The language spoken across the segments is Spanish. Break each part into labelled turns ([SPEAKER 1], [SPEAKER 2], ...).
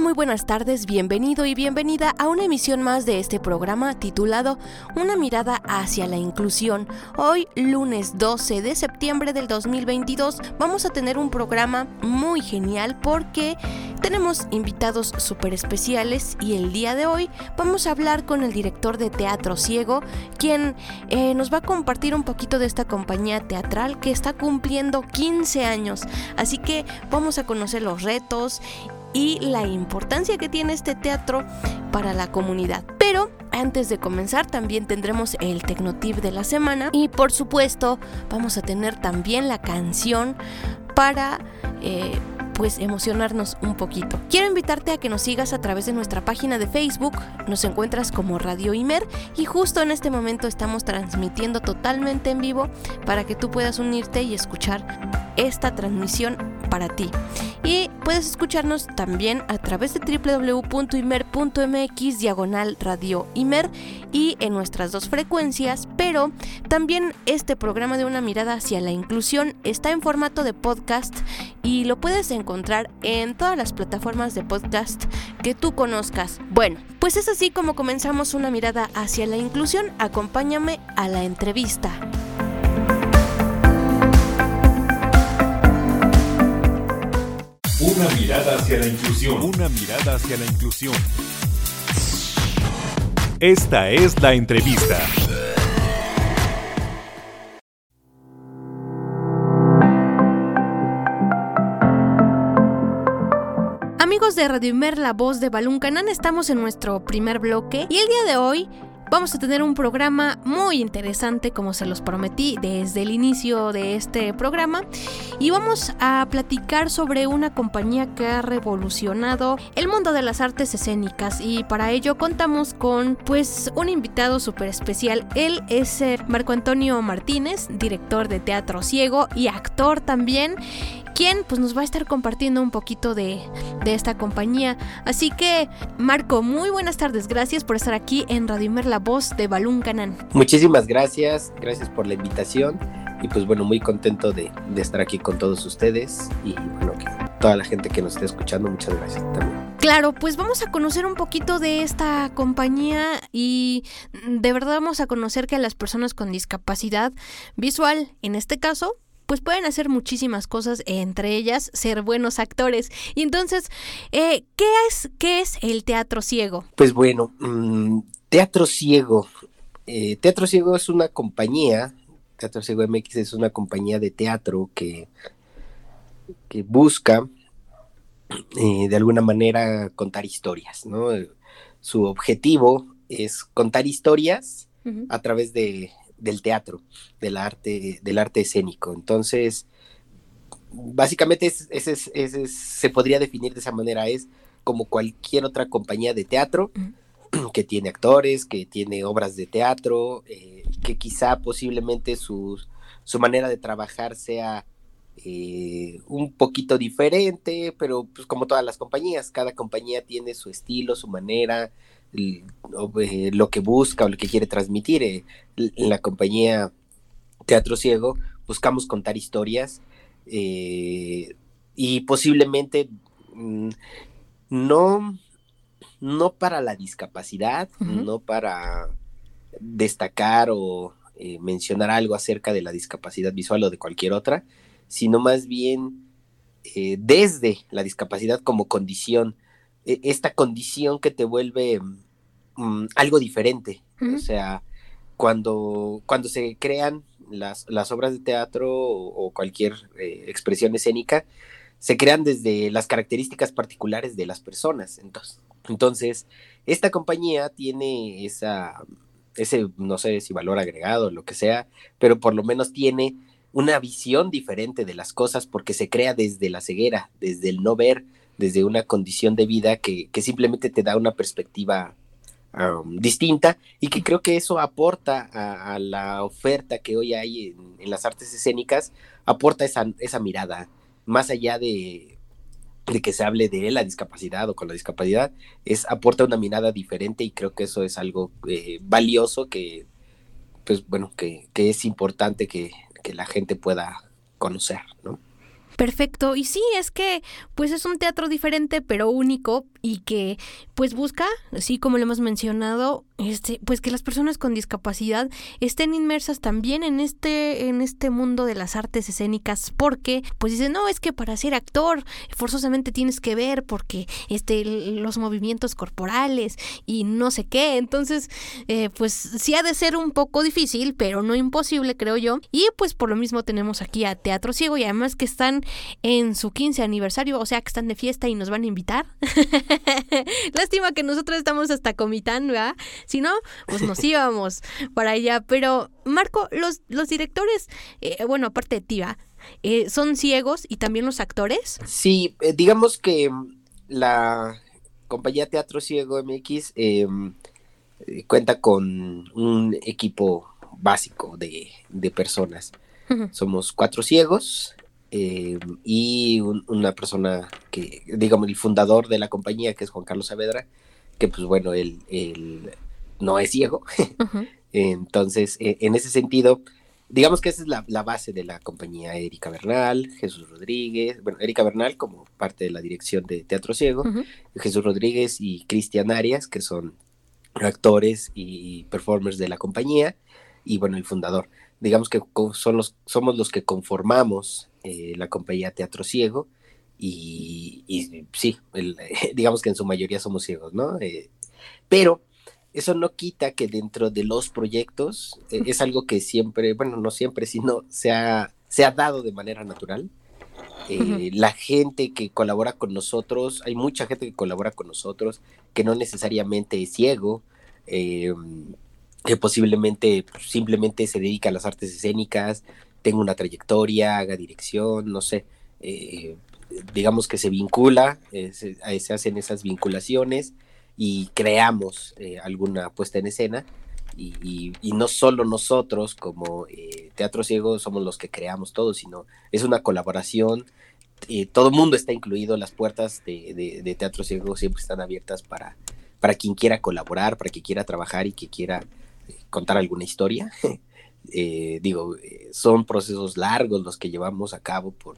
[SPEAKER 1] Muy buenas tardes, bienvenido y bienvenida a una emisión más de este programa titulado Una mirada hacia la inclusión. Hoy, lunes 12 de septiembre del 2022, vamos a tener un programa muy genial porque tenemos invitados súper especiales y el día de hoy vamos a hablar con el director de Teatro Ciego, quien eh, nos va a compartir un poquito de esta compañía teatral que está cumpliendo 15 años. Así que vamos a conocer los retos y la importancia que tiene este teatro para la comunidad. Pero antes de comenzar también tendremos el Tecnotip de la semana y por supuesto vamos a tener también la canción para... Eh, pues emocionarnos un poquito. Quiero invitarte a que nos sigas a través de nuestra página de Facebook, nos encuentras como Radio Imer y justo en este momento estamos transmitiendo totalmente en vivo para que tú puedas unirte y escuchar esta transmisión para ti. Y puedes escucharnos también a través de www.imer.mx diagonal radio Imer y en nuestras dos frecuencias, pero también este programa de una mirada hacia la inclusión está en formato de podcast y lo puedes encontrar en todas las plataformas de podcast que tú conozcas. Bueno, pues es así como comenzamos una mirada hacia la inclusión. Acompáñame a la entrevista.
[SPEAKER 2] Una mirada hacia la inclusión. Una mirada hacia la inclusión. Esta es la entrevista.
[SPEAKER 1] Amigos de Radio Imer, la voz de Balún Canán, estamos en nuestro primer bloque y el día de hoy vamos a tener un programa muy interesante como se los prometí desde el inicio de este programa. Y vamos a platicar sobre una compañía que ha revolucionado el mundo de las artes escénicas. Y para ello contamos con pues un invitado súper especial. Él es Marco Antonio Martínez, director de Teatro Ciego y actor también quien pues nos va a estar compartiendo un poquito de, de, esta compañía. Así que, Marco, muy buenas tardes. Gracias por estar aquí en Radio Imer, la voz de Balún Canán.
[SPEAKER 3] Muchísimas gracias, gracias por la invitación. Y pues bueno, muy contento de, de estar aquí con todos ustedes y bueno, que toda la gente que nos esté escuchando, muchas gracias también.
[SPEAKER 1] Claro, pues vamos a conocer un poquito de esta compañía y de verdad vamos a conocer que a las personas con discapacidad visual, en este caso, pues pueden hacer muchísimas cosas, entre ellas ser buenos actores. Y entonces, eh, ¿qué, es, ¿qué es el teatro ciego?
[SPEAKER 3] Pues bueno, mmm, Teatro Ciego. Eh, teatro Ciego es una compañía, Teatro Ciego MX es una compañía de teatro que, que busca eh, de alguna manera contar historias, ¿no? Su objetivo es contar historias uh -huh. a través de, del teatro, del arte, del arte escénico. Entonces, básicamente es, es, es, se podría definir de esa manera, es como cualquier otra compañía de teatro que tiene actores, que tiene obras de teatro, eh, que quizá posiblemente su, su, manera de trabajar sea eh, un poquito diferente, pero pues como todas las compañías, cada compañía tiene su estilo, su manera, lo que busca o lo que quiere transmitir. Eh, en la compañía Teatro Ciego buscamos contar historias eh, y posiblemente mm, no, no para la discapacidad, uh -huh. no para destacar o eh, mencionar algo acerca de la discapacidad visual o de cualquier otra, sino más bien eh, desde la discapacidad como condición, esta condición que te vuelve um, algo diferente. Uh -huh. O sea, cuando, cuando se crean las, las obras de teatro o, cualquier eh, expresión escénica se crean desde las características particulares de las personas. Entonces, entonces esta compañía tiene esa, ese, no sé si valor agregado o lo que sea, pero por lo menos tiene una visión diferente de las cosas porque se crea desde la ceguera, desde el no ver, desde una condición de vida que, que simplemente te da una perspectiva distinta y que creo que eso aporta a, la oferta que hoy hay en, las artes escénicas, aporta esa, esa mirada, más allá de, de, que se hable de la discapacidad o con la discapacidad, es aporta una mirada diferente y creo que eso es algo eh, valioso que, pues bueno, que, que es importante que, que la gente pueda conocer, ¿no?
[SPEAKER 1] Perfecto. Y sí, es que pues es un teatro diferente pero único y que pues busca, así como lo hemos mencionado, este, pues que las personas con discapacidad estén inmersas también en este, en este mundo de las artes escénicas, porque pues dicen, no, es que para ser actor forzosamente tienes que ver porque este, los movimientos corporales y no sé qué. Entonces, eh, pues sí ha de ser un poco difícil, pero no imposible, creo yo. Y pues por lo mismo tenemos aquí a Teatro Ciego y además que están en su 15 aniversario, o sea que están de fiesta y nos van a invitar. Lástima que nosotros estamos hasta comitando, ¿verdad? Si no, pues nos íbamos para allá. Pero, Marco, los, los directores, eh, bueno, aparte de ti, eh, ¿son ciegos y también los actores?
[SPEAKER 3] Sí, eh, digamos que la compañía Teatro Ciego MX em, cuenta con un equipo básico de, personas. Somos cuatro ciegos, eh, y una persona que, digamos, el fundador de la compañía, que es Juan Carlos Saavedra, que pues bueno, él, no es ciego. Entonces, e, en ese sentido, digamos que esa es la, base de la compañía Erika Bernal, Jesús Rodríguez, bueno, Erika Bernal como parte de la dirección de Teatro Ciego, Jesús Rodríguez y Cristian Arias, que son actores y performers de la compañía, y bueno, el fundador. Digamos que son los, somos los que conformamos eh, la compañía Teatro Ciego, y, sí, digamos que en su mayoría somos ciegos, ¿no? Eh, pero eso no quita que dentro de los proyectos eh, es algo que siempre, bueno, no siempre, sino se ha, se ha dado de manera natural. La gente que colabora con nosotros, hay mucha gente que colabora con nosotros que no necesariamente es ciego, que posiblemente pues, simplemente se dedica a las artes escénicas, tenga una trayectoria, haga dirección, no sé, eh, digamos que se vincula, eh, se, hacen esas vinculaciones y creamos eh, alguna puesta en escena. Y, no solo nosotros como Teatro Ciego somos los que creamos todo, sino es una colaboración. todo el mundo está incluido, las puertas de, Teatro Ciego siempre están abiertas para, para quien quiera colaborar, para quien quiera trabajar y que quiera contar alguna historia. Eh, digo, eh, son procesos largos los que llevamos a cabo por,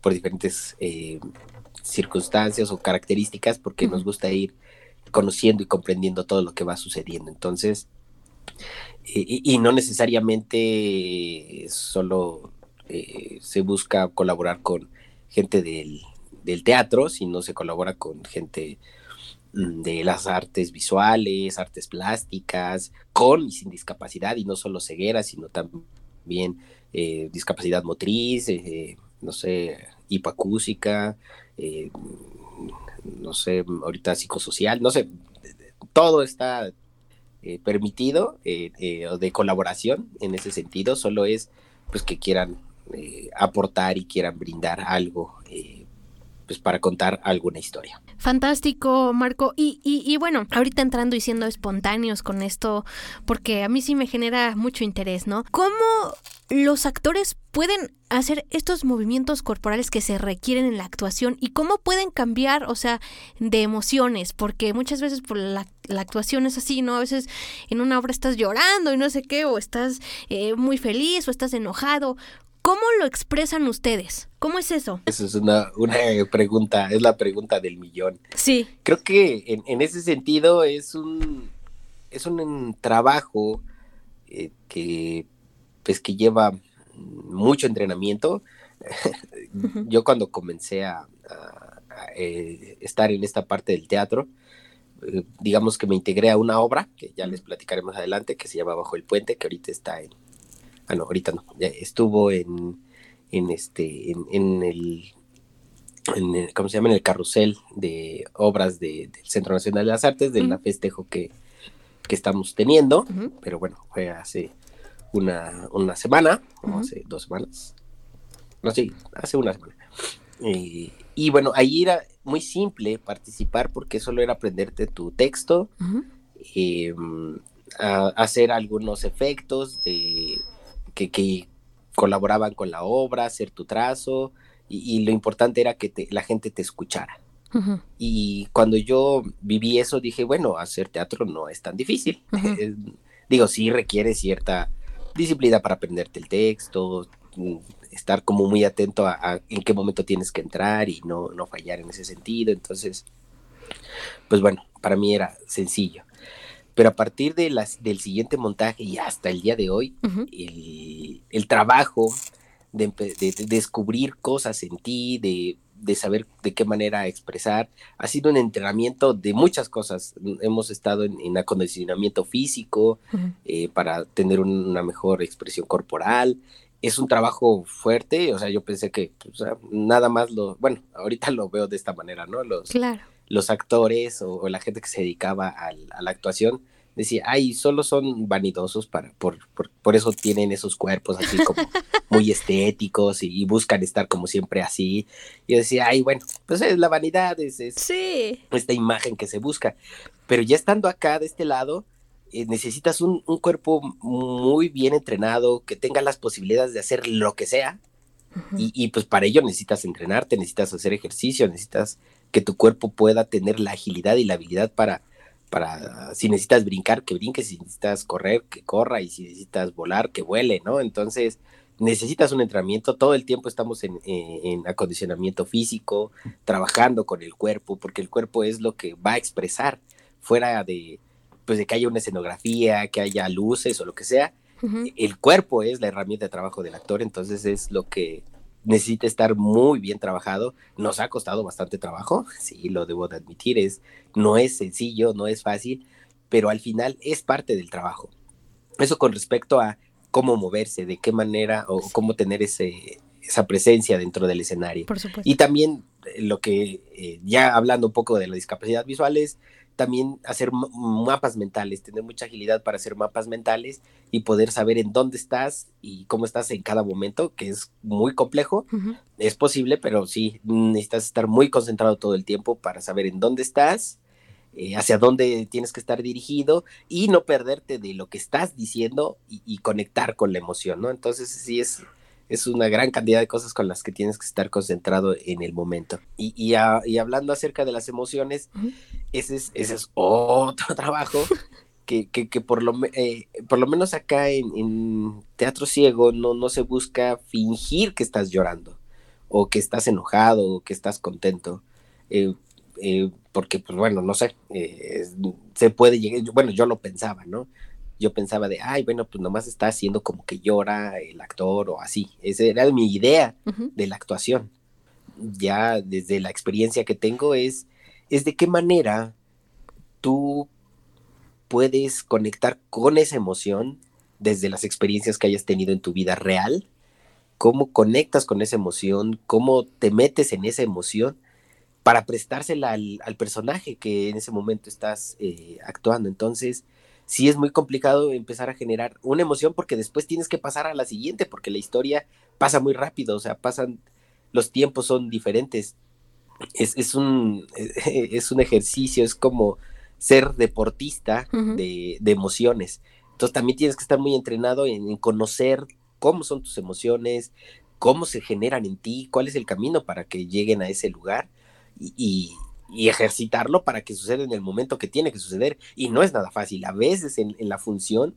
[SPEAKER 3] por diferentes eh, circunstancias o características, porque nos gusta ir conociendo y comprendiendo todo lo que va sucediendo. Entonces, y, no necesariamente solo se busca colaborar con gente del, del teatro, sino se colabora con gente Mm, de las artes visuales, artes plásticas, con y sin discapacidad, y no solo ceguera, sino también eh, discapacidad motriz, eh, eh, no sé, hipoacúsica, no sé, ahorita psicosocial, no sé, todo está permitido de colaboración en ese sentido, solo es pues que quieran aportar y quieran brindar algo pues para contar alguna historia.
[SPEAKER 1] Fantástico, Marco. Y, y, bueno, ahorita entrando y siendo espontáneos con esto, porque a mí sí me genera mucho interés, ¿no? ¿Cómo los actores pueden hacer estos movimientos corporales que se requieren en la actuación y cómo pueden cambiar, o sea, de emociones, porque muchas veces por la, actuación es así, ¿no? A veces en una obra estás llorando y no sé qué, o estás eh, muy feliz o estás enojado. ¿Cómo lo expresan ustedes? ¿Cómo es eso?
[SPEAKER 3] Esa es una, pregunta, es la pregunta del millón.
[SPEAKER 1] Sí.
[SPEAKER 3] Creo que en, ese sentido es un, es un trabajo eh, que, pues, que lleva mucho entrenamiento. Yo cuando comencé a, eh, estar en esta parte del teatro, eh, digamos que me integré a una obra, que ya les platicaremos adelante, que se llama Bajo el Puente, que ahorita está en, ah no, ahorita no, estuvo en, en este, en, el, en ¿cómo se llama? En el carrusel de obras del Centro Nacional de las Artes, del festejo que, que estamos teniendo, pero bueno, fue hace una, una semana, o hace dos semanas, no, sí, hace una semana. y bueno, ahí era muy simple participar porque solo era aprenderte tu texto, em, hacer algunos efectos de, que, colaboraban con la obra, hacer tu trazo, y, lo importante era que la gente te escuchara. Y cuando yo viví eso, dije, bueno, hacer teatro no es tan difícil. Digo, sí requiere cierta disciplina para aprenderte el texto, mm, estar como muy atento a, en qué momento tienes que entrar y no, no fallar en ese sentido. Entonces, pues bueno, para mí era sencillo. Pero a partir de las, del siguiente montaje y hasta el día de hoy, el, trabajo de, descubrir cosas en ti, de, saber de qué manera expresar, ha sido un entrenamiento de muchas cosas. Hemos estado en, acondicionamiento físico eh, para tener una mejor expresión corporal, es un trabajo fuerte, o sea, yo pensé que pues, nada más lo, bueno, ahorita lo veo de esta manera, ¿no? Los, los actores o, la gente que se dedicaba a la actuación decía, ay, solo son vanidosos para, por, por, eso tienen esos cuerpos así como muy estéticos y, buscan estar como siempre así. Y yo decía, ay, bueno, pues es la vanidad, es, es esta imagen que se busca. Pero ya estando acá de este lado, eh, necesitas un, cuerpo muy bien entrenado, que tenga las posibilidades de hacer lo que sea. y, pues para ello necesitas entrenarte, necesitas hacer ejercicio, necesitas que tu cuerpo pueda tener la agilidad y la habilidad para, para si necesitas brincar, que brinque, si necesitas correr, que corra, y si necesitas volar, que vuele, ¿no? Entonces necesitas un entrenamiento, todo el tiempo estamos en, en acondicionamiento físico, trabajando con el cuerpo, porque el cuerpo es lo que va a expresar fuera de, pues de que haya una escenografía, que haya luces o lo que sea, el cuerpo es la herramienta de trabajo del actor, entonces es lo que necesita estar muy bien trabajado. Nos ha costado bastante trabajo, sí, lo debo de admitir, es, no es sencillo, no es fácil, pero al final es parte del trabajo. Eso con respecto a cómo moverse, de qué manera o cómo tener ese, esa presencia dentro del escenario.
[SPEAKER 1] Por supuesto.
[SPEAKER 3] Y también eh, lo que, eh, ya hablando un poco de la discapacidad visual, es también hacer mapas mentales, tener mucha agilidad para hacer mapas mentales y poder saber en dónde estás y cómo estás en cada momento, que es muy complejo. Es posible, pero sí, necesitas estar muy concentrado todo el tiempo para saber en dónde estás, eh, hacia dónde tienes que estar dirigido y no perderte de lo que estás diciendo y, y conectar con la emoción, ¿no? Entonces sí es es una gran cantidad de cosas con las que tienes que estar concentrado en el momento. Y, y, hablando acerca de las emociones, ese, es, ese es otro trabajo que, que, que por, lo, eh, por lo menos acá en, Teatro Ciego no, no se busca fingir que estás llorando o que estás enojado o que estás contento. Eh, eh, porque, pues bueno, no sé, se puede llegar, bueno, yo lo pensaba, ¿no? Yo pensaba de, ay, bueno, pues nomás está haciendo como que llora el actor o así. Esa era mi idea de la actuación. Ya desde la experiencia que tengo es, es de qué manera tú puedes conectar con esa emoción desde las experiencias que hayas tenido en tu vida real, cómo conectas con esa emoción, cómo te metes en esa emoción para prestársela al, personaje que en ese momento estás eh, actuando. Entonces, sí es muy complicado empezar a generar una emoción porque después tienes que pasar a la siguiente, porque la historia pasa muy rápido, o sea, pasan, los tiempos son diferentes. Es, un, es un ejercicio, es como ser deportista de, emociones. Entonces también tienes que estar muy entrenado en, conocer cómo son tus emociones, cómo se generan en ti, cuál es el camino para que lleguen a ese lugar. y, y ejercitarlo para que suceda en el momento que tiene que suceder. Y no es nada fácil. A veces en, la función,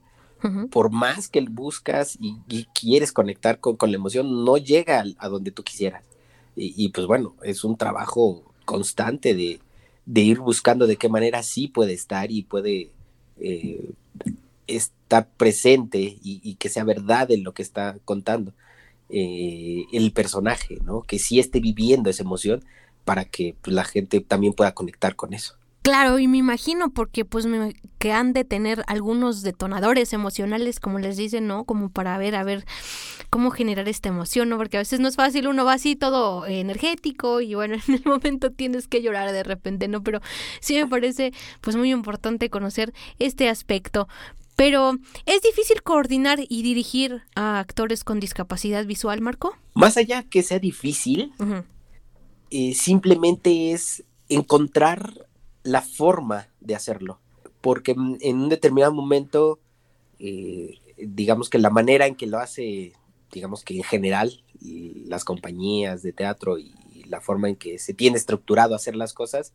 [SPEAKER 3] por más que buscas y, quieres conectar con, la emoción, no llega a, donde tú quisieras. Y, pues bueno, es un trabajo constante de, ir buscando de qué manera sí puede estar y puede eh, estar presente y, que sea verdad en lo que está contando. Eh, el personaje, ¿no? Que sí esté viviendo esa emoción para que pues, la gente también pueda conectar con eso.
[SPEAKER 1] Claro, y me imagino porque pues me, que han de tener algunos detonadores emocionales, como les dicen, ¿no? Como para ver, a ver cómo generar esta emoción, ¿no? Porque a veces no es fácil, uno va así todo energético y bueno, en el momento tienes que llorar de repente, ¿no? Pero sí me parece pues muy importante conocer este aspecto. Pero, ¿es difícil coordinar y dirigir a actores con discapacidad visual, Marco?
[SPEAKER 3] Más allá que sea difícil, eh, simplemente es encontrar la forma de hacerlo. Porque en un determinado momento, eh, digamos que la manera en que lo hace, digamos que en general, las compañías de teatro y la forma en que se tiene estructurado hacer las cosas,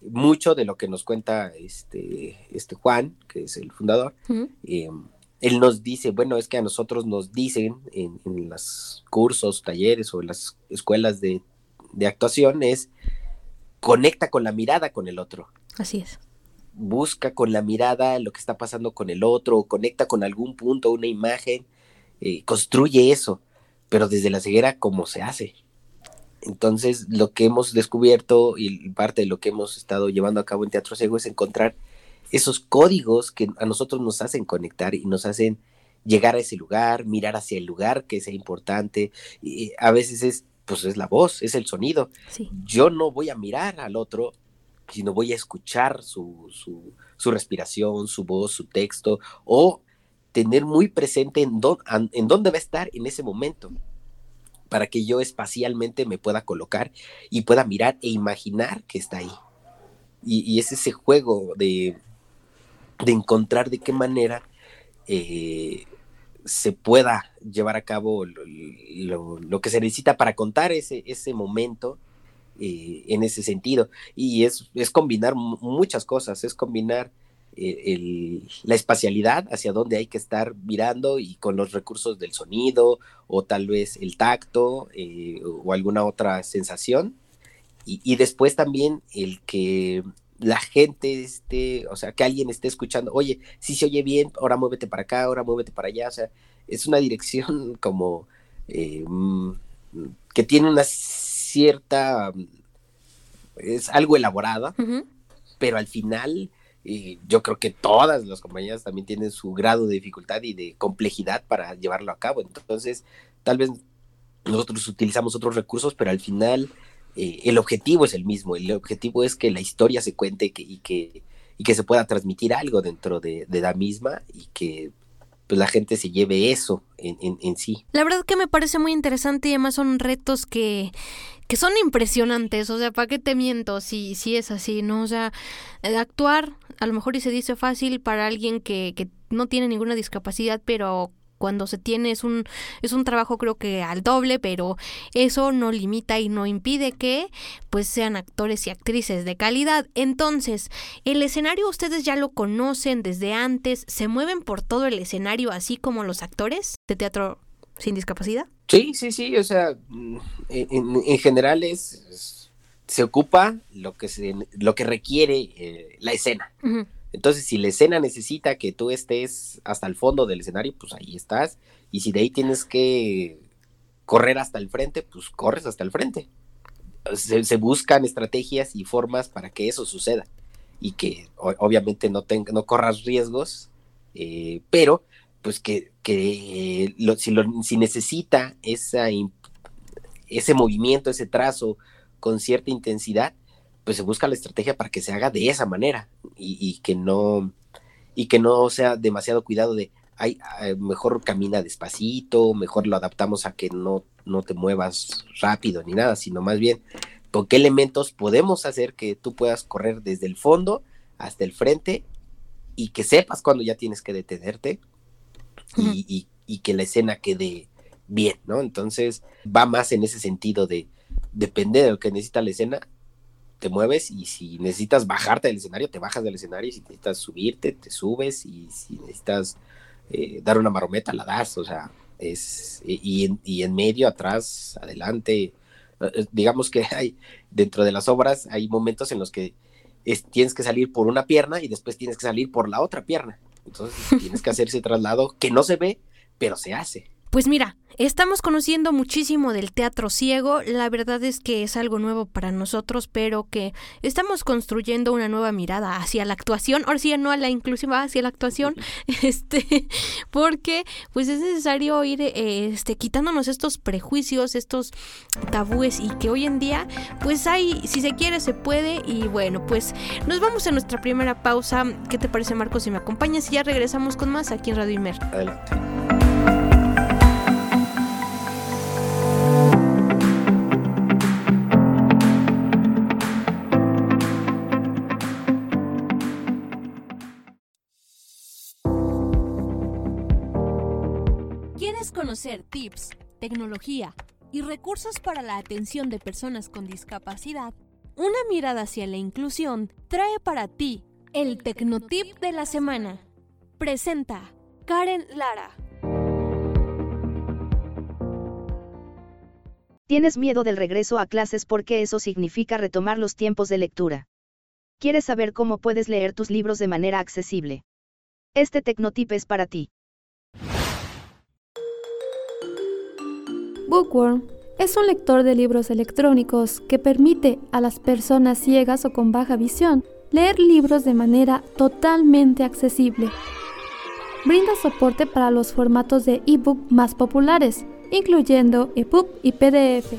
[SPEAKER 3] mucho de lo que nos cuenta este, este Juan, que es el fundador, em, él nos dice, bueno, es que a nosotros nos dicen en, los cursos, talleres o en las escuelas de, de, actuación es conecta con la mirada con el otro.
[SPEAKER 1] Así es.
[SPEAKER 3] Busca con la mirada lo que está pasando con el otro, conecta con algún punto, una imagen, eh, construye eso, pero desde la ceguera, ¿cómo se hace? Entonces, lo que hemos descubierto y parte de lo que hemos estado llevando a cabo en Teatro Ciego es encontrar esos códigos que a nosotros nos hacen conectar y nos hacen llegar a ese lugar, mirar hacia el lugar que sea importante. Y a veces es, pues es la voz, es el sonido. Yo no voy a mirar al otro, sino voy a escuchar su, su, su respiración, su voz, su texto, o tener muy presente en, en dónde va a estar en ese momento para que yo espacialmente me pueda colocar y pueda mirar e imaginar que está ahí. Y, es ese juego de, de, encontrar de qué manera eh, se pueda llevar a cabo lo, que se necesita para contar ese, ese momento eh, en ese sentido. Y es, es combinar muchas cosas, es combinar eh, la espacialidad, hacia dónde hay que estar mirando y con los recursos del sonido o tal vez el tacto eh, o alguna otra sensación. Y, después también el que la gente esté, o sea, que alguien esté escuchando, oye, si se oye bien, ahora muévete para acá, ahora muévete para allá, o sea, es una dirección como eh, mm, que tiene una cierta, es algo elaborada, pero al final y yo creo que todas las compañías también tienen su grado de dificultad y de complejidad para llevarlo a cabo. Entonces, tal vez nosotros utilizamos otros recursos, pero al final eh, el objetivo es el mismo. El objetivo es que la historia se cuente y, que, y que se pueda transmitir algo dentro de, de la misma y que pues la gente se lleve eso en, en, sí.
[SPEAKER 1] La verdad que me parece muy interesante y además son retos que, que son impresionantes, o sea, ¿para qué te miento si, si es así, no? O sea, eh, actuar a lo mejor y se dice fácil para alguien que, que no tiene ninguna discapacidad, pero cuando se tiene es un es un trabajo creo que al doble, pero eso no limita y no impide que pues sean actores y actrices de calidad. Entonces, el escenario ustedes ya lo conocen desde antes, se mueven por todo el escenario así como los actores de teatro sin discapacidad.
[SPEAKER 3] Sí, sí, sí, o sea, mm, en, general es, se ocupa lo que se lo que requiere eh, la escena. Entonces, si la escena necesita que tú estés hasta el fondo del escenario, pues ahí estás. Y si de ahí tienes que correr hasta el frente, pues corres hasta el frente. Se, buscan estrategias y formas para que eso suceda. Y que obviamente no, no corras riesgos, eh, pero pues que, que si, si necesita ese movimiento, ese trazo con cierta intensidad, pues se busca la estrategia para que se haga de esa manera y, que no y que no sea demasiado cuidado de ay, mejor camina despacito, mejor lo adaptamos a que no, no te muevas rápido ni nada, sino más bien con qué elementos podemos hacer que tú puedas correr desde el fondo hasta el frente y que sepas cuando ya tienes que detenerte y, y que la escena quede bien, ¿no? Entonces va más en ese sentido de depende de lo que necesita la escena, te mueves y si necesitas bajarte del escenario, te bajas del escenario y si necesitas subirte, te subes y si necesitas eh, dar una marometa, la das, o sea, es, y, en, y en medio, atrás, adelante, eh, digamos que hay, dentro de las obras hay momentos en los que tienes que salir por una pierna y después tienes que salir por la otra pierna. Entonces tienes que hacer ese traslado que no se ve, pero se hace.
[SPEAKER 1] Pues mira, Estamos conociendo muchísimo del teatro ciego, la verdad es que es algo nuevo para nosotros, pero que estamos construyendo una nueva mirada hacia la actuación, ahora sí no a la inclusiva, hacia la actuación, este, porque pues es necesario ir este, quitándonos estos prejuicios, estos tabúes y que hoy en día pues hay, si se quiere se puede. Y bueno, pues nos vamos a nuestra primera pausa, ¿qué te parece Marcos si me acompañas y ya regresamos con más aquí en Radio Imer? Adelante. Conocer tips, tecnología y recursos para la atención de personas con discapacidad, una mirada hacia la inclusión trae para ti el Tecnotip de la semana. Presenta Karen Lara.
[SPEAKER 4] ¿Tienes miedo del regreso a clases porque eso significa retomar los tiempos de lectura? ¿Quieres saber cómo puedes leer tus libros de manera accesible? Este Tecnotip es para ti.
[SPEAKER 5] Bookworm es un lector de libros electrónicos que permite a las personas ciegas o con baja visión leer libros de manera totalmente accesible. Brinda soporte para los formatos de ebook más populares, incluyendo EPUB y PDF.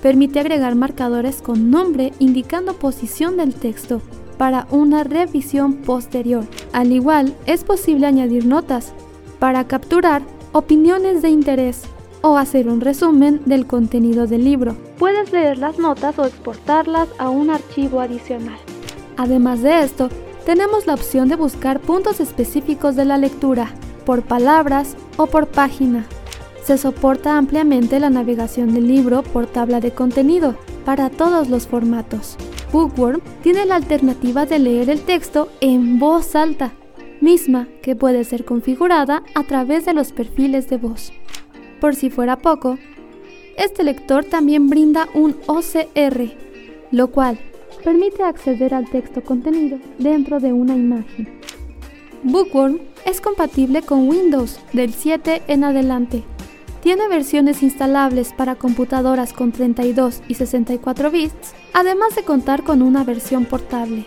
[SPEAKER 5] Permite agregar marcadores con nombre indicando posición del texto para una revisión posterior. Al igual, es posible añadir notas para capturar opiniones de interés o hacer un resumen del contenido del libro. Puedes leer las notas o exportarlas a un archivo adicional. Además de esto, tenemos la opción de buscar puntos específicos de la lectura, por palabras o por página. Se soporta ampliamente la navegación del libro por tabla de contenido para todos los formatos. Bookworm tiene la alternativa de leer el texto en voz alta, misma que puede ser configurada a través de los perfiles de voz. Por si fuera poco, este lector también brinda un OCR, lo cual permite acceder al texto contenido dentro de una imagen. Bookworm es compatible con Windows del 7 en adelante. Tiene versiones instalables para computadoras con 32 y 64 bits, además de contar con una versión portable.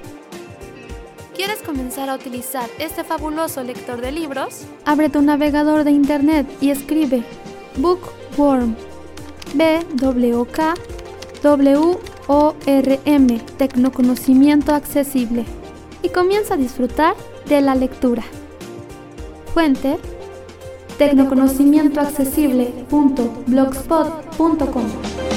[SPEAKER 5] ¿Quieres comenzar a utilizar este fabuloso lector de libros? Abre tu navegador de internet y escribe Bookworm. B-W-K-W-O-R-M. Tecnoconocimiento accesible. Y comienza a disfrutar de la lectura. Fuente tecnoconocimientoaccesible.blogspot.com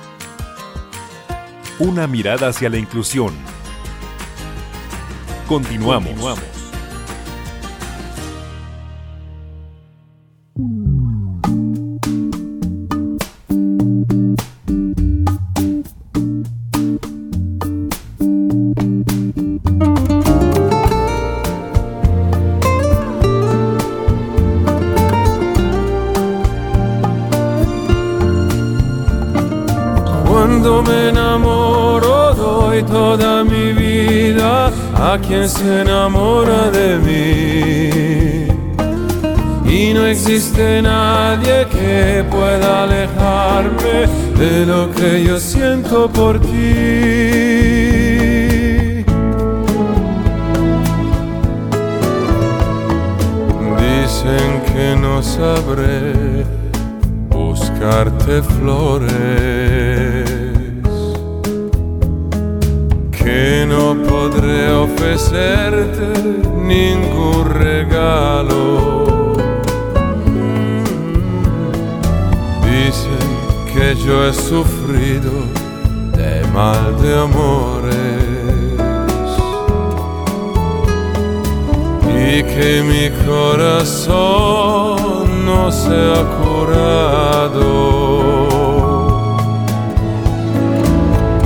[SPEAKER 2] Una mirada hacia la inclusión. Continuamos.
[SPEAKER 6] Se enamora de mí. Y no existe nadie que pueda alejarme de lo que yo siento por ti.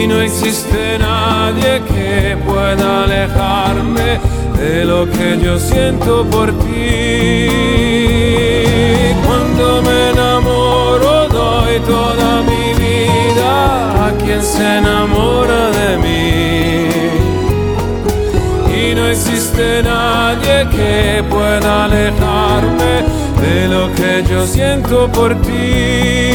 [SPEAKER 6] Y no existe nadie que pueda alejarme de lo que yo siento por ti. Cuando me enamoro doy toda mi vida a quien se enamora de mí. Y no existe nadie que pueda alejarme de lo que yo siento por ti.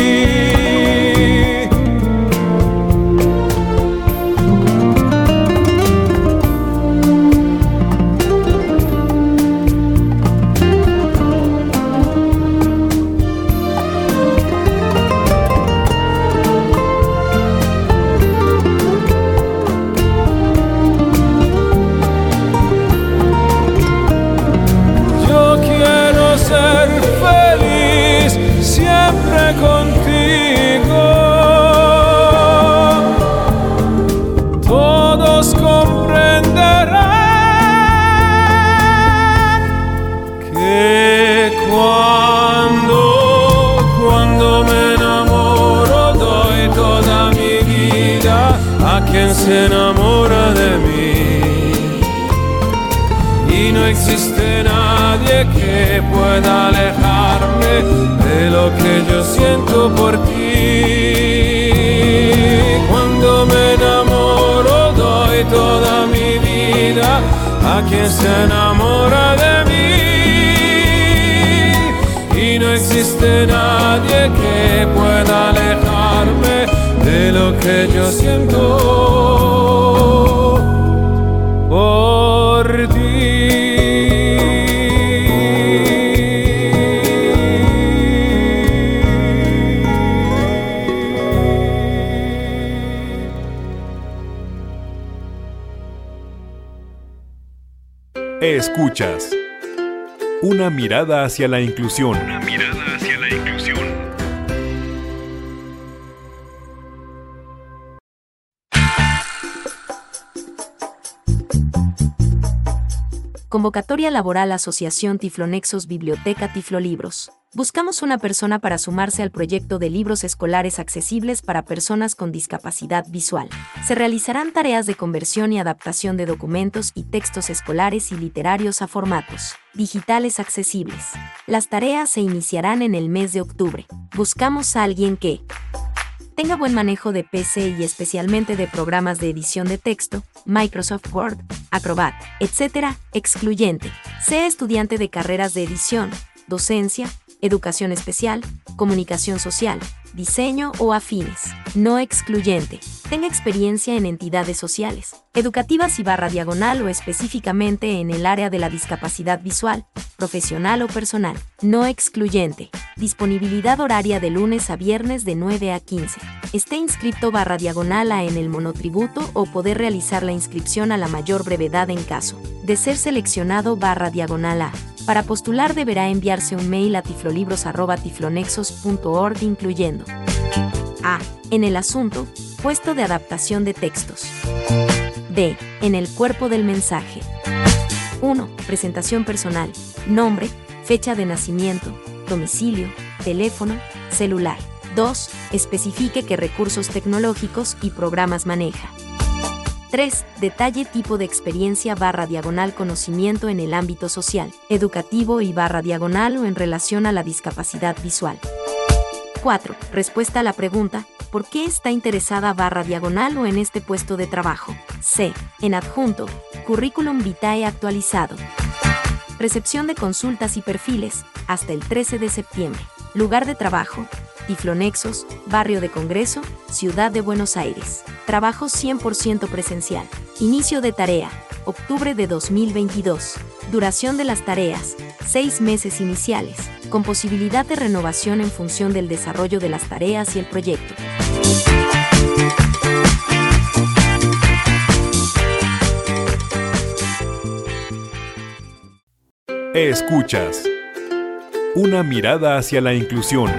[SPEAKER 6] Se enamora de mí. Y no existe nadie que pueda alejarme de lo que yo siento. Por
[SPEAKER 2] Escuchas. Una mirada hacia la inclusión.
[SPEAKER 7] Convocatoria Laboral Asociación Tiflonexos Biblioteca Tiflolibros. Buscamos una persona para sumarse al proyecto de libros escolares accesibles para personas con discapacidad visual. Se realizarán tareas de conversión y adaptación de documentos y textos escolares y literarios a formatos digitales accesibles. Las tareas se iniciarán en el mes de octubre. Buscamos a alguien que tenga buen manejo de PC y especialmente de programas de edición de texto, Microsoft Word, Acrobat, etc., excluyente. Sea estudiante de carreras de edición, docencia, educación especial, comunicación social, diseño o afines, no excluyente. Tenga experiencia en entidades sociales, educativas y barra diagonal o específicamente en el área de la discapacidad visual, profesional o personal, no excluyente. Disponibilidad horaria de lunes a viernes de 9 a 15. Esté inscrito barra diagonal a en el monotributo o poder realizar la inscripción a la mayor brevedad en caso de ser seleccionado barra diagonal a. Para postular deberá enviarse un mail a tiflolibros.tiflonexos.org incluyendo A. En el asunto, puesto de adaptación de textos. D. En el cuerpo del mensaje. 1. Presentación personal. Nombre, fecha de nacimiento, domicilio, teléfono, celular. 2. Especifique qué recursos tecnológicos y programas maneja. 3. Detalle tipo de experiencia barra diagonal conocimiento en el ámbito social, educativo y barra diagonal o en relación a la discapacidad visual. 4. Respuesta a la pregunta, ¿por qué está interesada barra diagonal o en este puesto de trabajo? C. En adjunto, currículum vitae actualizado. Recepción de consultas y perfiles, hasta el 13 de septiembre. Lugar de trabajo, Tiflonexos, Barrio de Congreso, Ciudad de Buenos Aires. Trabajo 100% presencial. Inicio de tarea. Octubre de 2022. Duración de las tareas. Seis meses iniciales, con posibilidad de renovación en función del desarrollo de las tareas y el proyecto.
[SPEAKER 2] Escuchas. Una mirada hacia la inclusión.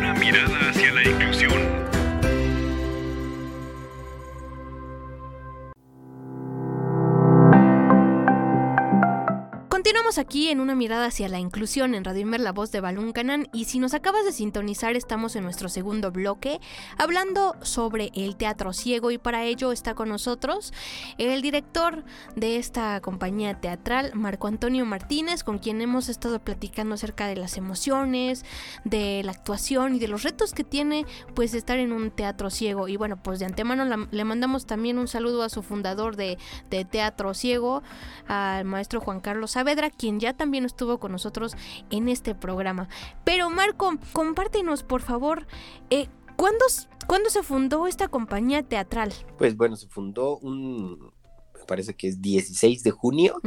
[SPEAKER 1] Aquí en una mirada hacia la inclusión en Radio Inmer, la voz de Balún Canán. Y si nos acabas de sintonizar, estamos en nuestro segundo bloque hablando sobre el teatro ciego. Y para ello está con nosotros el director de esta compañía teatral, Marco Antonio Martínez, con quien hemos estado platicando acerca de las emociones, de la actuación y de los retos que tiene pues estar en un teatro ciego. Y bueno, pues de antemano le mandamos también un saludo a su fundador de, de Teatro Ciego, al maestro Juan Carlos Saavedra, quien ya también estuvo con nosotros en este programa. Pero Marco, compártenos por favor, eh, ¿cuándo, se fundó esta compañía teatral?
[SPEAKER 3] Pues bueno, se fundó un, me parece que es 16 de junio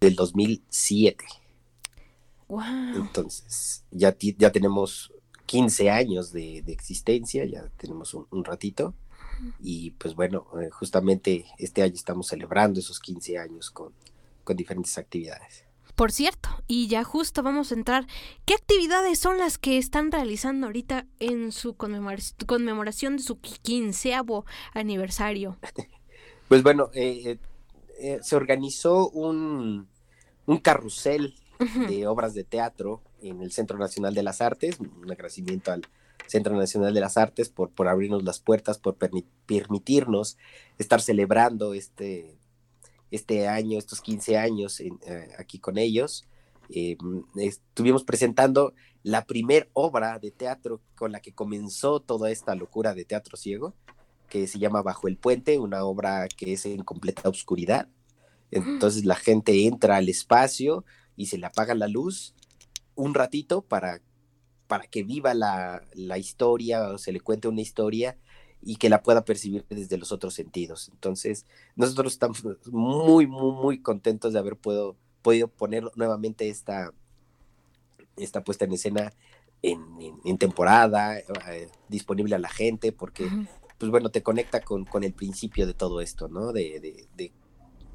[SPEAKER 3] del 2007. Wow. Entonces, ya, ya tenemos 15 años de, existencia, ya tenemos un, ratito. Y pues bueno, eh, justamente este año estamos celebrando esos 15 años con, con diferentes actividades.
[SPEAKER 1] Por cierto, y ya justo vamos a entrar, ¿qué actividades son las que están realizando ahorita en su conmemoración de su quinceavo aniversario?
[SPEAKER 3] Pues bueno, eh, eh, eh, se organizó un, un carrusel de obras de teatro en el Centro Nacional de las Artes, un agradecimiento al Centro Nacional de las Artes por, por abrirnos las puertas, por permitirnos estar celebrando este este año, estos 15 años eh, aquí con ellos. Eh, estuvimos presentando la primer obra de teatro con la que comenzó toda esta locura de teatro ciego, que se llama Bajo el Puente, una obra que es en completa oscuridad. Entonces la gente entra al espacio y se le apaga la luz un ratito para, para que viva la, la historia o se le cuente una historia y que la pueda percibir desde los otros sentidos. Entonces, nosotros estamos muy, muy, muy contentos de haber podido poner nuevamente esta, esta puesta en escena en, temporada, eh, disponible a la gente, porque, pues bueno, te conecta con, con, el principio de todo esto, ¿no? De, de,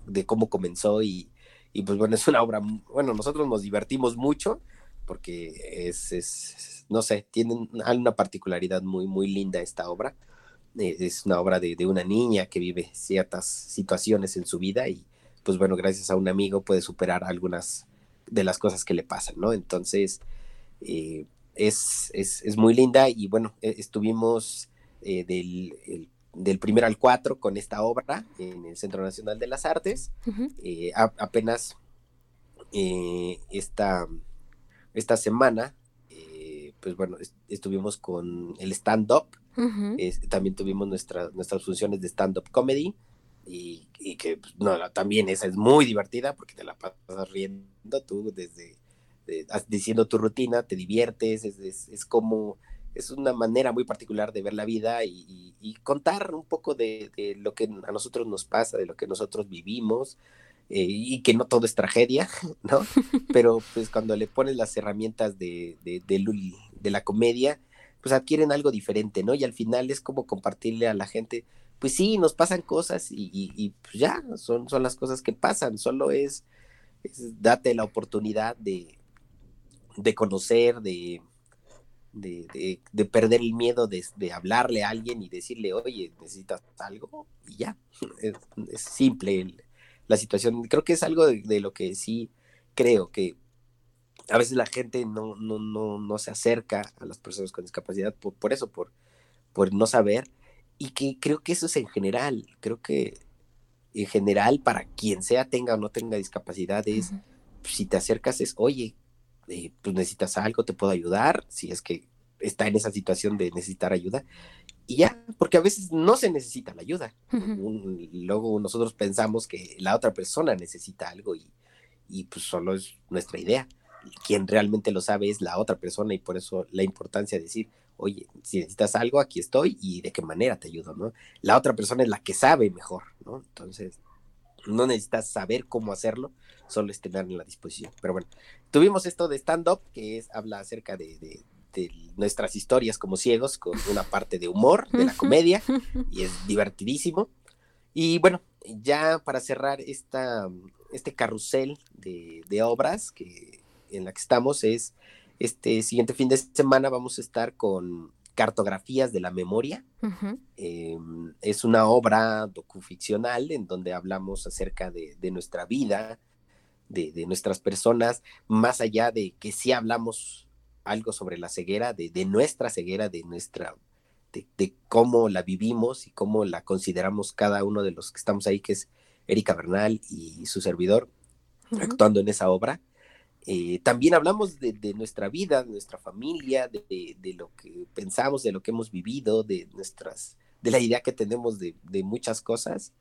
[SPEAKER 3] de, cómo comenzó y, y, pues bueno, es una obra, bueno, nosotros nos divertimos mucho porque es, es no sé, tiene una particularidad muy, muy linda esta obra es una obra de, una niña que vive ciertas situaciones en su vida y pues bueno, gracias a un amigo puede superar algunas de las cosas que le pasan, ¿no? Entonces, eh, es, es, muy linda y bueno, e, estuvimos eh, del, del primero al cuatro con esta obra en el Centro Nacional de las Artes. apenas esta, esta semana, pues bueno, estuvimos con el stand-up también tuvimos nuestras funciones de stand-up comedy y, que pues, no, también esa es muy divertida porque te la pasas riendo tú desde diciendo tu rutina, te diviertes, es, como, es una manera muy particular de ver la vida y, contar un poco de, lo que a nosotros nos pasa, de lo que nosotros vivimos. Eh, y que no todo es tragedia, ¿no? Pero pues cuando le pones las herramientas de, de, de la comedia, pues adquieren algo diferente, ¿no? Y al final es como compartirle a la gente, pues sí, nos pasan cosas y, pues ya, son, son las cosas que pasan, solo es, date la oportunidad de, de conocer, de, de, perder el miedo de, hablarle a alguien y decirle, oye, necesitas algo y ya, es, simple la situación. Creo que es algo de lo que sí creo que a veces la gente no, no, no, no se acerca a las personas con discapacidad por, por eso, por, por no saber. Y que creo que eso es en general. Creo que en general, para quien sea tenga o no tenga discapacidad, es, si te acercas, es, oye, eh, pues necesitas algo, te puedo ayudar, si es que está en esa situación de necesitar ayuda. Y ya, porque a veces no se necesita la ayuda. luego nosotros pensamos que la otra persona necesita algo y, y pues solo es nuestra idea quien realmente lo sabe es la otra persona y por eso la importancia de decir, oye, si necesitas algo, aquí estoy y de qué manera te ayudo, ¿no? La otra persona es la que sabe mejor, ¿no? Entonces, no necesitas saber cómo hacerlo, solo es tener en la disposición. Pero bueno, tuvimos esto de stand-up, que es, habla acerca de, de, nuestras historias como ciegos, con una parte de humor, de la comedia, y es divertidísimo. Y bueno, ya para cerrar esta, este carrusel de, de obras que, en la que estamos, es este siguiente fin de semana vamos a estar con Cartografías de la Memoria. Em, es una obra docuficcional en donde hablamos acerca de, nuestra vida, de, nuestras personas, más allá de que sí hablamos algo sobre la ceguera, de, nuestra ceguera, de nuestra, de, cómo la vivimos y cómo la consideramos cada uno de los que estamos ahí, que es Erika Bernal y su servidor, actuando en esa obra. Eh, también hablamos de, nuestra vida, de nuestra familia, de, lo que pensamos, de lo que hemos vivido, de nuestras, de la idea que tenemos de, muchas cosas.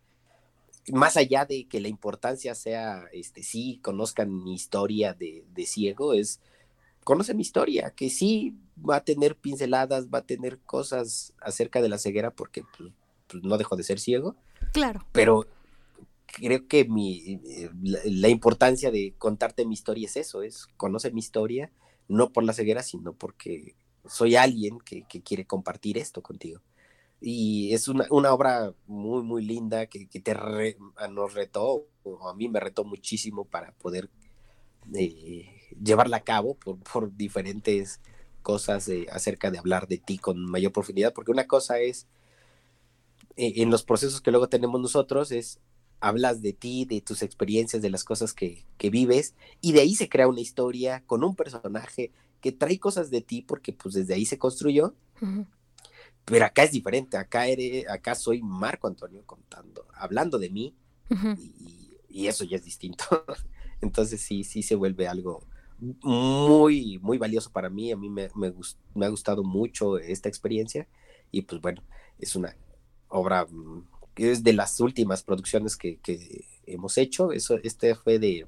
[SPEAKER 3] Más allá de que la importancia sea, este, sí, conozcan mi historia de, ciego, es, conoce mi historia, que sí va a tener pinceladas, va a tener cosas acerca de la ceguera, porque pues, pues, no dejo de ser ciego.
[SPEAKER 1] Claro.
[SPEAKER 3] Pero creo que mi, eh, la, importancia de contarte mi historia es eso, es conocer mi historia, no por la ceguera, sino porque soy alguien que, quiere compartir esto contigo. Y es una, obra muy, muy linda que, te nos retó, o a mí me retó muchísimo para poder eh, llevarla a cabo por, diferentes cosas acerca de hablar de ti con mayor profundidad, porque una cosa es, eh, en los procesos que luego tenemos nosotros, es hablas de ti, de tus experiencias, de las cosas que, vives, y de ahí se crea una historia con un personaje que trae cosas de ti porque pues desde ahí se construyó. Pero acá es diferente, acá, eres, acá soy Marco Antonio contando, hablando de mí, y, eso ya es distinto. Entonces sí, sí se vuelve algo muy, muy valioso para mí. A mí me, me, me ha gustado mucho esta experiencia, y pues bueno, es una obra es de las últimas producciones que, hemos hecho. Eso, este fue de,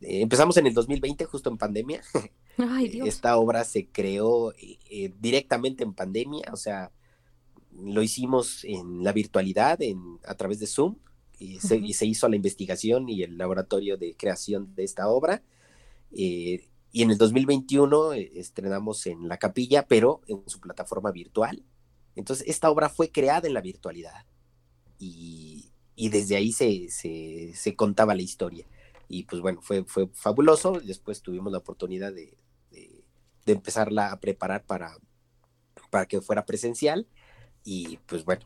[SPEAKER 3] Empezamos en el 2020, justo en pandemia. Esta obra se creó eh, eh, directamente en pandemia, o sea, lo hicimos en la virtualidad, en, a través de Zoom, y se, hizo la investigación y el laboratorio de creación de esta obra. Eh, y en el 2021 estrenamos en la capilla, pero en su plataforma virtual. Entonces, esta obra fue creada en la virtualidad y, desde ahí se, contaba la historia. Y pues bueno, fue, fue fabuloso. Después tuvimos la oportunidad de, empezarla a preparar para, para que fuera presencial. Y pues bueno,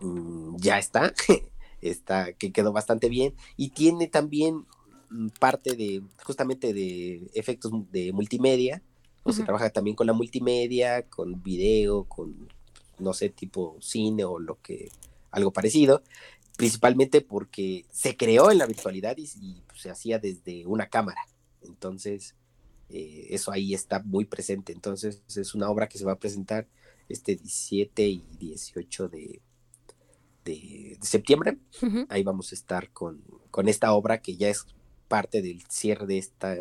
[SPEAKER 3] mm, ya está. está, que quedó bastante bien. Y tiene también mm, parte de, justamente de efectos de multimedia. O se trabaja también con la multimedia, con video, con, no sé, tipo cine o lo que algo parecido, principalmente porque se creó en la virtualidad y, pues, se hacía desde una cámara. Entonces, eh, eso ahí está muy presente. Entonces, es una obra que se va a presentar este 17 y 18 de, de, septiembre. Ahí vamos a estar con, con, esta obra que ya es parte del cierre de esta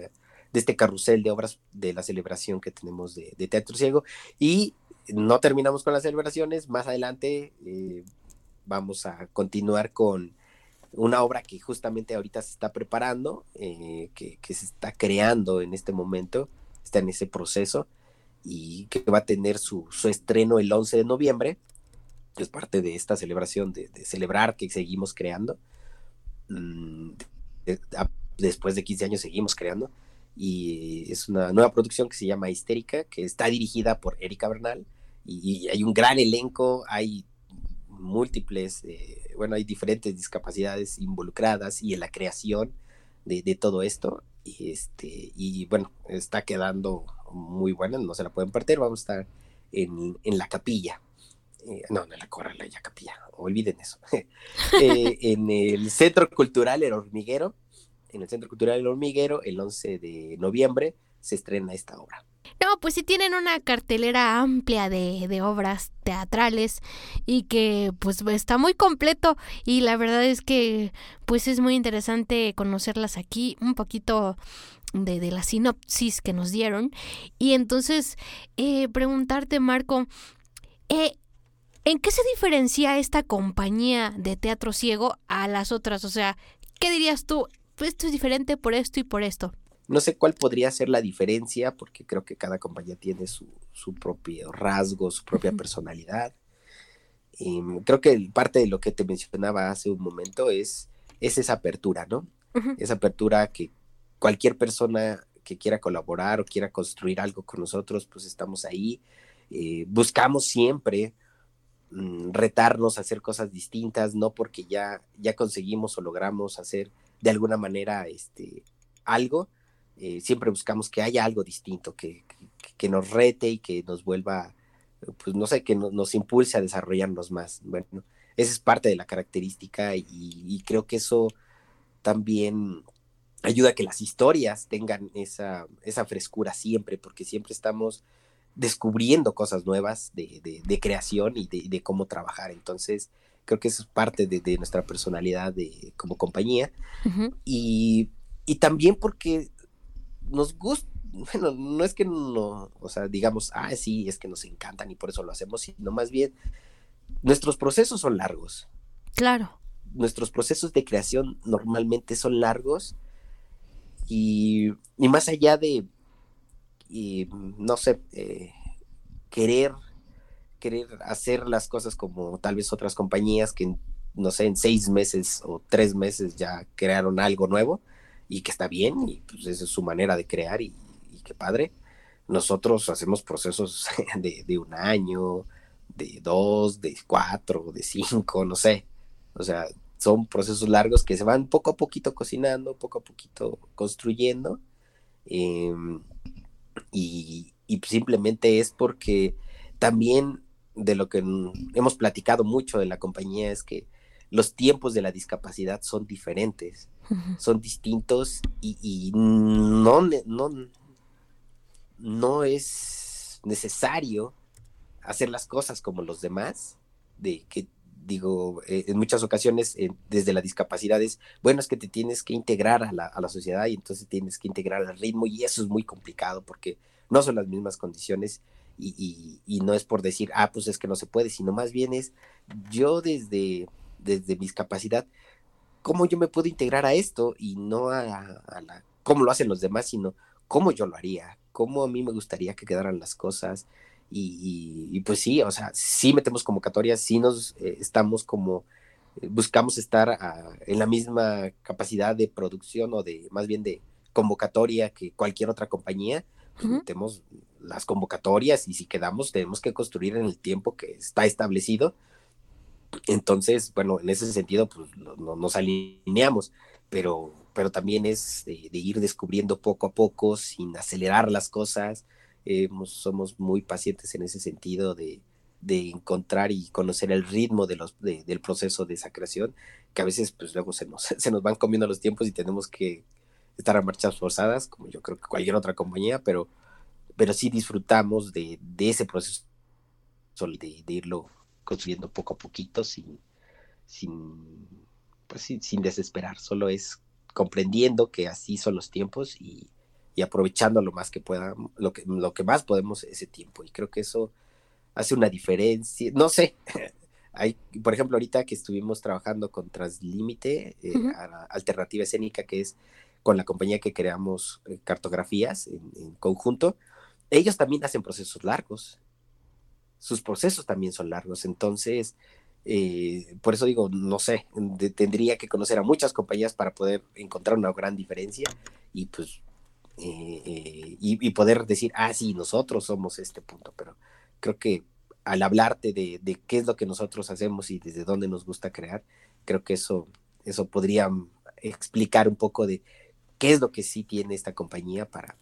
[SPEAKER 3] de este carrusel de obras de la celebración que tenemos de, Teatro Ciego. Y no terminamos con las celebraciones, más adelante eh, vamos a continuar con una obra que justamente ahorita se está preparando, eh, que, se está creando en este momento, está en ese proceso y que va a tener su, estreno el 11 de noviembre, que es parte de esta celebración, de, celebrar que seguimos creando. Mm, después de 15 años seguimos creando y es una nueva producción que se llama Histérica, que está dirigida por Erika Bernal y hay un gran elenco, hay múltiples, eh, bueno, hay diferentes discapacidades involucradas y en la creación de, todo esto. Y, este, y bueno, está quedando muy buena, no se la pueden perder, vamos a estar en, la capilla. Eh, no, no en la corra, la capilla, olviden eso. Eh, en el Centro Cultural El Hormiguero, en el Centro Cultural El Hormiguero, el 11 de noviembre, se estrena esta obra.
[SPEAKER 1] No, pues sí tienen una cartelera amplia de, de, obras teatrales y que pues está muy completo y la verdad es que pues es muy interesante conocerlas aquí, un poquito de, de la sinopsis que nos dieron y entonces eh, preguntarte Marco, eh, ¿en qué se diferencia esta compañía de teatro ciego a las otras? O sea, ¿qué dirías tú? Esto es diferente por esto y por esto.
[SPEAKER 3] No sé cuál podría ser la diferencia, porque creo que cada compañía tiene su, su propio rasgo, su propia personalidad. Y creo que parte de lo que te mencionaba hace un momento es, es esa apertura, ¿no? Esa apertura que cualquier persona que quiera colaborar o quiera construir algo con nosotros, pues estamos ahí. Eh, buscamos siempre mm, retarnos a hacer cosas distintas, no porque ya, ya conseguimos o logramos hacer de alguna manera este, algo, eh, siempre buscamos que haya algo distinto, que, que, nos rete y que nos vuelva, pues no sé, que nos impulse a desarrollarnos más. Bueno, esa es parte de la característica y, creo que eso también ayuda a que las historias tengan esa, esa frescura siempre, porque siempre estamos descubriendo cosas nuevas de, de, creación y de, de, cómo trabajar. Entonces, creo que eso es parte de, nuestra personalidad de, como compañía. y, y, también porque nos gusta, bueno, no es que no, o sea, digamos, ah, sí, es que nos encantan y por eso lo hacemos, sino más bien, nuestros procesos son largos.
[SPEAKER 1] Claro.
[SPEAKER 3] Nuestros procesos de creación normalmente son largos y, y más allá de, y, no sé, eh, querer, querer hacer las cosas como tal vez otras compañías que, no sé, en seis meses o tres meses ya crearon algo nuevo y que está bien, y pues esa es su manera de crear y, qué padre. Nosotros hacemos procesos de, un año, de dos, de cuatro, de cinco, no sé. O sea, son procesos largos que se van poco a poquito cocinando, poco a poquito construyendo. Em, y, y simplemente es porque también de lo que hemos platicado mucho de la compañía es que los tiempos de la discapacidad son diferentes, son distintos y, no, no, no es necesario hacer las cosas como los demás, de que digo, eh, en muchas ocasiones desde la discapacidad es, bueno, es que te tienes que integrar a la, a la, sociedad y entonces tienes que integrar al ritmo y eso es muy complicado porque no son las mismas condiciones y, y, no es por decir, ah, pues es que no se puede, sino más bien es, yo desde, desde mis capacidad, cómo yo me puedo integrar a esto y no a, la, cómo lo hacen los demás, sino cómo yo lo haría, cómo a mí me gustaría que quedaran las cosas. Y, pues sí, o sea, sí metemos convocatorias, sí nos eh, estamos como, eh, buscamos estar en la misma capacidad de producción o de, más bien de convocatoria que cualquier otra compañía. Pues metemos las convocatorias y si quedamos tenemos que construir en el tiempo que está establecido entonces, bueno, en ese sentido, pues nos alineamos, pero, pero también es de, ir descubriendo poco a poco, sin acelerar las cosas. somos muy pacientes en ese sentido de, de encontrar y conocer el ritmo de los, del proceso de esa creación, que a veces pues luego se nos, se nos van comiendo los tiempos y tenemos que estar a marchas forzadas, como yo creo que cualquier otra compañía, pero, pero sí disfrutamos de, de ese proceso, de irlo construyendo poco a poquito sin, sin, pues, sin, desesperar, solo es comprendiendo que así son los tiempos y, y aprovechando lo más que pueda, lo que, lo que más podemos ese tiempo. Y creo que eso hace una diferencia, no sé, hay, por ejemplo, ahorita que estuvimos trabajando con Translímite, eh, Alternativa Escénica, que es con la compañía que creamos eh, cartografías en, en, conjunto, ellos también hacen procesos largos sus procesos también son largos. Entonces, eh, por eso digo, no sé, tendría que conocer a muchas compañías para poder encontrar una gran diferencia y pues, eh, eh, y, poder decir, ah, sí, nosotros somos este punto, pero creo que al hablarte de, de, qué es lo que nosotros hacemos y desde dónde nos gusta crear, creo que eso, eso podría explicar un poco de qué es lo que sí tiene esta compañía para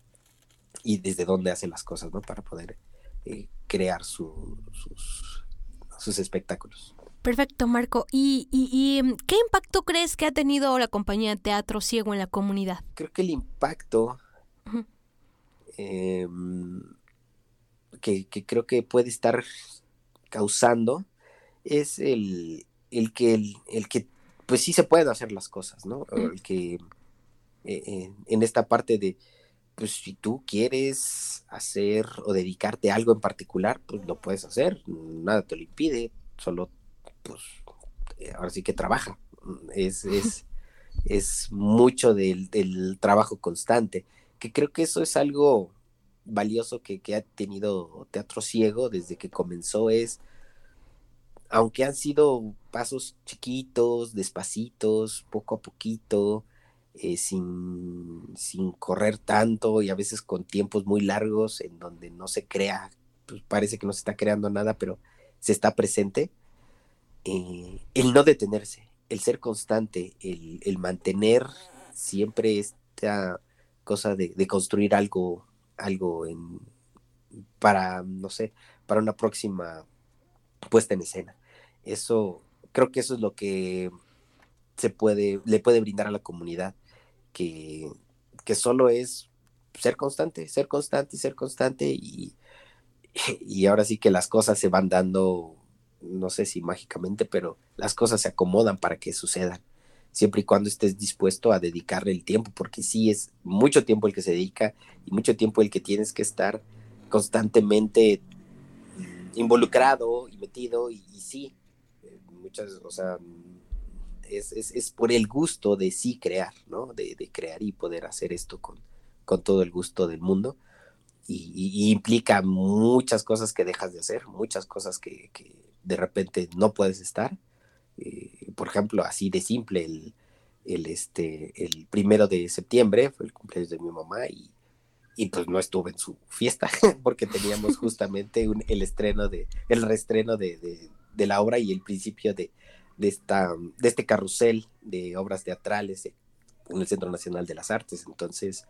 [SPEAKER 3] y desde dónde hace las cosas, ¿no? Para poder eh, crear sus, sus, espectáculos.
[SPEAKER 1] Perfecto, Marco. ¿Y, y, mm, qué impacto crees que ha tenido la compañía Teatro Ciego en la comunidad?
[SPEAKER 3] Creo que el impacto em, que, creo que puede estar causando es el, el que, el, que, pues sí se pueden hacer las cosas, ¿no? El que eh, en esta parte de, pues si tú quieres hacer o dedicarte a algo en particular, pues lo puedes hacer, nada te lo impide, solo, pues, eh, ahora sí que trabaja. Es, es, es mucho del, del, trabajo constante, que creo que eso es algo valioso que, que ha tenido Teatro Ciego desde que comenzó, es aunque han sido pasos chiquitos, despacitos, poco a poquito, eh, sin, sin, correr tanto y a veces con tiempos muy largos en donde no se crea, pues parece que no se está creando nada, pero se está presente. Eh, el no detenerse, el ser constante, el, mantener siempre esta cosa de, de, construir algo, algo en, para, no sé, para una próxima puesta en escena. Eso, creo que eso es lo que se puede, le puede brindar a la comunidad, que, que solo es ser constante, ser constante, ser constante y, y ahora sí que las cosas se van dando, no sé si mágicamente, pero las cosas se acomodan para que sucedan, siempre y cuando estés dispuesto a dedicarle el tiempo, porque sí es mucho tiempo el que se dedica y mucho tiempo el que tienes que estar constantemente involucrado y metido y, y sí, muchas, o sea, es, es, por el gusto de sí crear, ¿no? De, crear y poder hacer esto con, con todo el gusto del mundo. Y, implica muchas cosas que dejas de hacer, muchas cosas que, que de repente no puedes estar. Eh, por ejemplo, así de simple, el, el, este, el primero de septiembre fue el cumpleaños de mi mamá y, y pues no estuve en su fiesta porque teníamos justamente un, el estreno de, el reestreno de, de la obra y el principio de, de, esta, de este carrusel de obras teatrales en el Centro Nacional de las Artes. Entonces,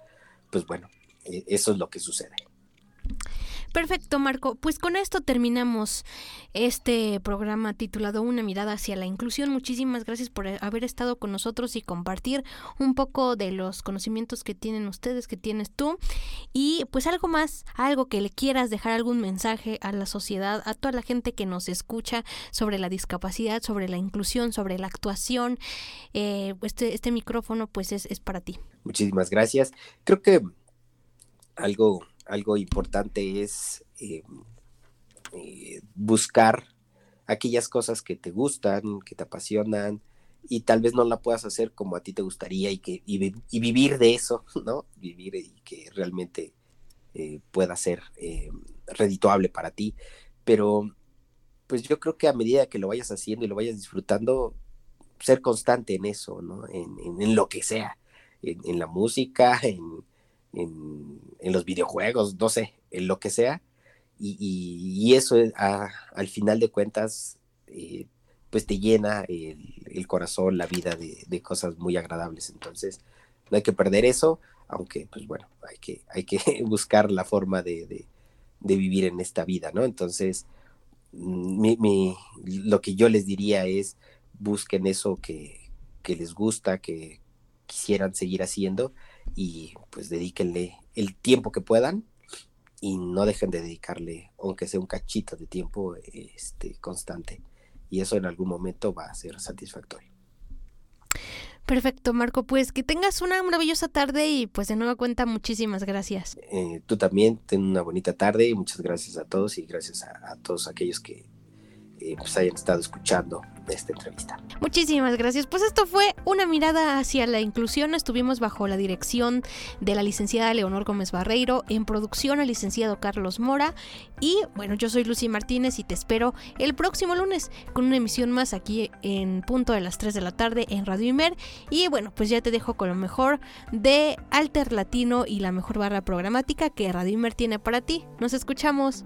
[SPEAKER 3] pues bueno, eh, eso es lo que sucede.
[SPEAKER 1] Perfecto, Marco. Pues con esto terminamos este programa titulado Una mirada hacia la inclusión. Muchísimas gracias por haber estado con nosotros y compartir un poco de los conocimientos que tienen ustedes, que tienes tú. Y pues algo más, algo que le quieras dejar algún mensaje a la sociedad, a toda la gente que nos escucha sobre la discapacidad, sobre la inclusión, sobre la actuación. Eh, este, este micrófono pues es, es para ti.
[SPEAKER 3] Muchísimas gracias. Creo que algo algo importante es eh, eh, buscar aquellas cosas que te gustan, que te apasionan y tal vez no la puedas hacer como a ti te gustaría y, que, y, vivir de eso, ¿no? Vivir y que realmente eh, pueda ser redituable para ti. Pero pues yo creo que a medida que lo vayas haciendo y lo vayas disfrutando, ser constante en eso, ¿no? En, lo que sea, en la música, en, en, los videojuegos, no sé, en lo que sea. Y, eso al final de cuentas, eh, pues te llena el, corazón, la vida de, cosas muy agradables. Entonces, no hay que perder eso, aunque, pues bueno, hay que, hay que buscar la forma de, vivir en esta vida, ¿no? Entonces, mi, lo que yo les diría es, busquen eso que les gusta, que quisieran seguir haciendo y pues dedíquenle el tiempo que puedan y no dejen de dedicarle, aunque sea un cachito de tiempo este, constante. Y eso en algún momento va a ser satisfactorio.
[SPEAKER 1] Perfecto, Marco. Pues que tengas una maravillosa tarde y pues de nueva cuenta muchísimas gracias.
[SPEAKER 3] Eh, tú también, ten una bonita tarde y muchas gracias a todos y gracias a todos aquellos que eh, pues hayan estado escuchando esta entrevista.
[SPEAKER 1] Muchísimas gracias. Pues esto fue una mirada hacia la inclusión. Estuvimos bajo la dirección de la licenciada Leonor Gómez Barreiro, en producción al licenciado Carlos Mora. Y bueno, yo soy Lucy Martínez y te espero el próximo lunes con una emisión más aquí en punto de las 3 de la tarde en Radio Imer. Y bueno, pues ya te dejo con lo mejor de Alter Latino y la mejor barra programática que Radio Imer tiene para ti. Nos escuchamos.